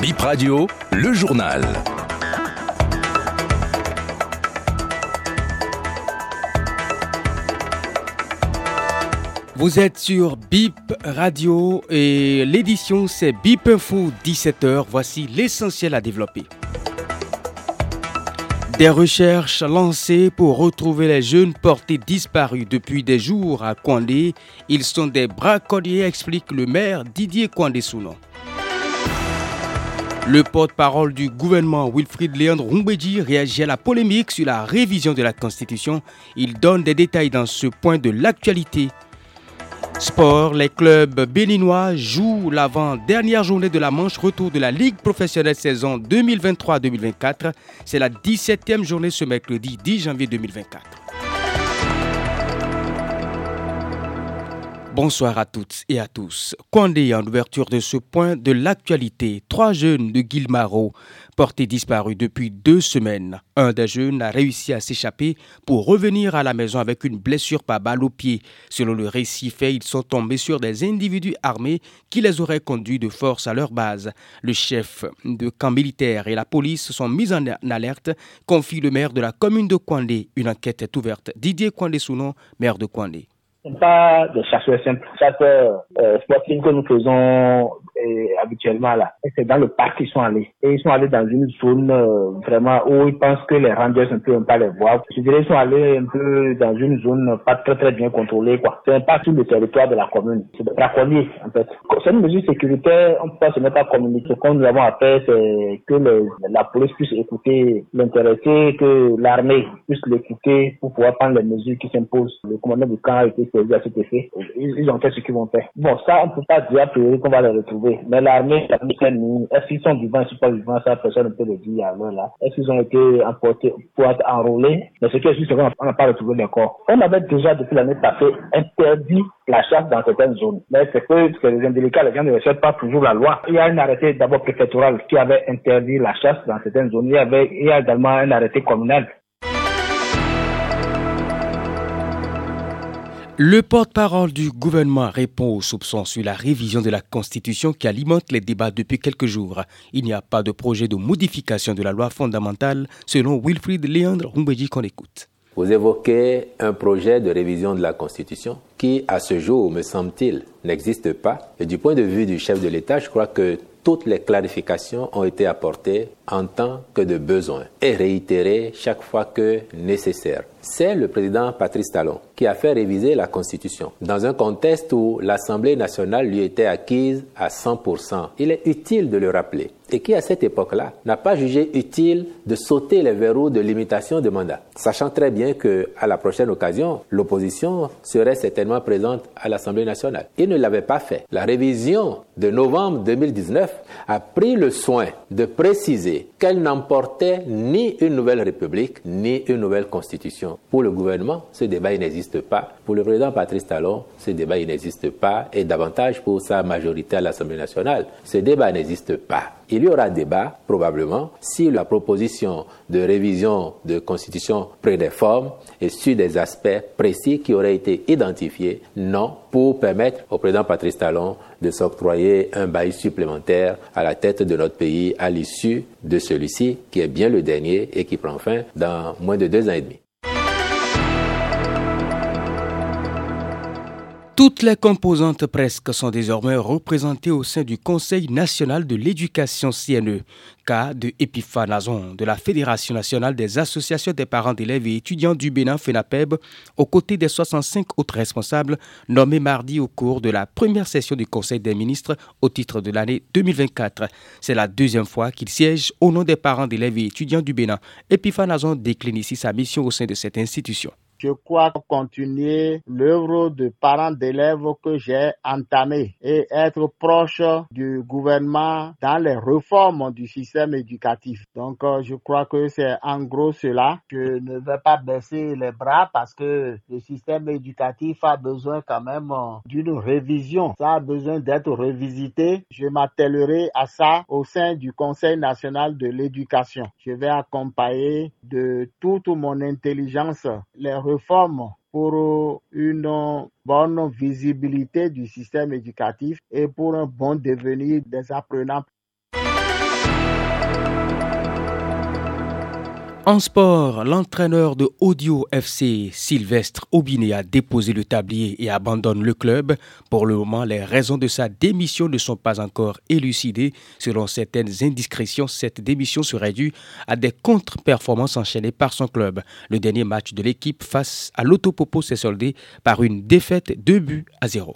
Bip Radio, le journal. Vous êtes sur Bip Radio et l'édition c'est Bip Info 17h. Voici l'essentiel à développer. Des recherches lancées pour retrouver les jeunes portés disparus depuis des jours à Kwandé. Ils sont des braconniers, explique le maire Didier Kwandé-Sounon. Le porte-parole du gouvernement Wilfried Léandre Rumbedji réagit à la polémique sur la révision de la Constitution. Il donne des détails dans ce point de l'actualité. Sport, les clubs béninois jouent l'avant-dernière journée de la manche retour de la Ligue professionnelle saison 2023-2024. C'est la 17e journée ce mercredi 10 janvier 2024. Bonsoir à toutes et à tous. Condé en ouverture de ce point de l'actualité, trois jeunes de Guilmaro portés disparus depuis deux semaines. Un des jeunes a réussi à s'échapper pour revenir à la maison avec une blessure par balle au pied. Selon le récit fait, ils sont tombés sur des individus armés qui les auraient conduits de force à leur base. Le chef de camp militaire et la police sont mis en alerte, confie le maire de la commune de Kwandé. Une enquête est ouverte. Didier Kwandé-Sounon, maire de Kwandé. Pas des chasseurs simples, chasseurs euh, sportifs que nous faisons euh, habituellement là. C'est dans le parc qu'ils sont allés. Et ils sont allés dans une zone euh, vraiment où ils pensent que les rangers ne peuvent pas les voir. Je dirais qu'ils sont allés un peu dans une zone pas très très bien contrôlée quoi. C'est pas sur le territoire de la commune. C'est des braconniers en fait. C'est une mesure sécuritaire, on peut pas se mettre à communiquer. Ce qu'on nous avons à c'est que la police puisse écouter l'intéressé, que l'armée puisse l'écouter pour pouvoir prendre les mesures qui s'imposent. Le commandant du camp a été saisi à cet effet. Ils, ils ont fait ce qu'ils vont faire. Bon, ça, on peut pas dire a priori qu'on va les retrouver. Mais l'armée, est-ce qu'ils sont vivants, ils sont pas vivants, ça, personne ne peut le dire alors là. Est-ce qu'ils ont été emportés pour être enrôlés? Mais ce qui est juste, qu'on n'a pas retrouvé les corps. On avait déjà, depuis l'année passée, interdit la chasse dans certaines zones. Mais c'est que c'est les indélicats, les gens ne respectent pas toujours la loi. Il y a un arrêté d'abord préfectoral qui avait interdit la chasse dans certaines zones. Il y avait, il y a également un arrêté communal Le porte-parole du gouvernement répond aux soupçons sur la révision de la Constitution qui alimente les débats depuis quelques jours. Il n'y a pas de projet de modification de la loi fondamentale, selon Wilfried Léandre Rumbedji qu'on écoute. Vous évoquez un projet de révision de la Constitution qui, à ce jour, me semble-t-il, n'existe pas. Et du point de vue du chef de l'État, je crois que toutes les clarifications ont été apportées en tant que de besoin et réitérées chaque fois que nécessaire. C'est le président Patrice Talon qui a fait réviser la Constitution dans un contexte où l'Assemblée nationale lui était acquise à 100%. Il est utile de le rappeler et qui à cette époque-là n'a pas jugé utile de sauter les verrous de limitation de mandat, sachant très bien que à la prochaine occasion, l'opposition serait certainement présente à l'Assemblée nationale. Il ne l'avait pas fait. La révision de novembre 2019 a pris le soin de préciser qu'elle n'emportait ni une nouvelle république ni une nouvelle constitution. Pour le gouvernement, ce débat pas. Pour le président Patrice Talon, ce débat n'existe pas et davantage pour sa majorité à l'Assemblée nationale, ce débat n'existe pas. Il y aura débat probablement si la proposition de révision de constitution près des formes et sur des aspects précis qui auraient été identifiés, non, pour permettre au président Patrice Talon de s'octroyer un bail supplémentaire à la tête de notre pays à l'issue de celui-ci, qui est bien le dernier et qui prend fin dans moins de deux ans et demi. Toutes les composantes presque sont désormais représentées au sein du Conseil national de l'éducation CNE, cas de Epiphanazon de la Fédération nationale des associations des parents d'élèves et étudiants du Bénin FENAPEB, aux côtés des 65 autres responsables nommés mardi au cours de la première session du Conseil des ministres au titre de l'année 2024. C'est la deuxième fois qu'il siège au nom des parents d'élèves et étudiants du Bénin. Epiphanazon décline ici sa mission au sein de cette institution je crois continuer l'œuvre de parents d'élèves que j'ai entamée et être proche du gouvernement dans les réformes du système éducatif. Donc, euh, je crois que c'est en gros cela. Je ne vais pas baisser les bras parce que le système éducatif a besoin quand même euh, d'une révision. Ça a besoin d'être revisité. Je m'attellerai à ça au sein du Conseil national de l'éducation. Je vais accompagner de toute mon intelligence les réformes pour une bonne visibilité du système éducatif et pour un bon devenir des apprenants. En sport, l'entraîneur de Audio FC, Sylvestre Aubiné, a déposé le tablier et abandonne le club. Pour le moment, les raisons de sa démission ne sont pas encore élucidées. Selon certaines indiscrétions, cette démission serait due à des contre-performances enchaînées par son club. Le dernier match de l'équipe face à l'Autopopo s'est soldé par une défaite 2 buts à 0.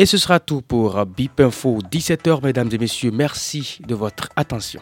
Et ce sera tout pour BIP Info 17h, mesdames et messieurs. Merci de votre attention.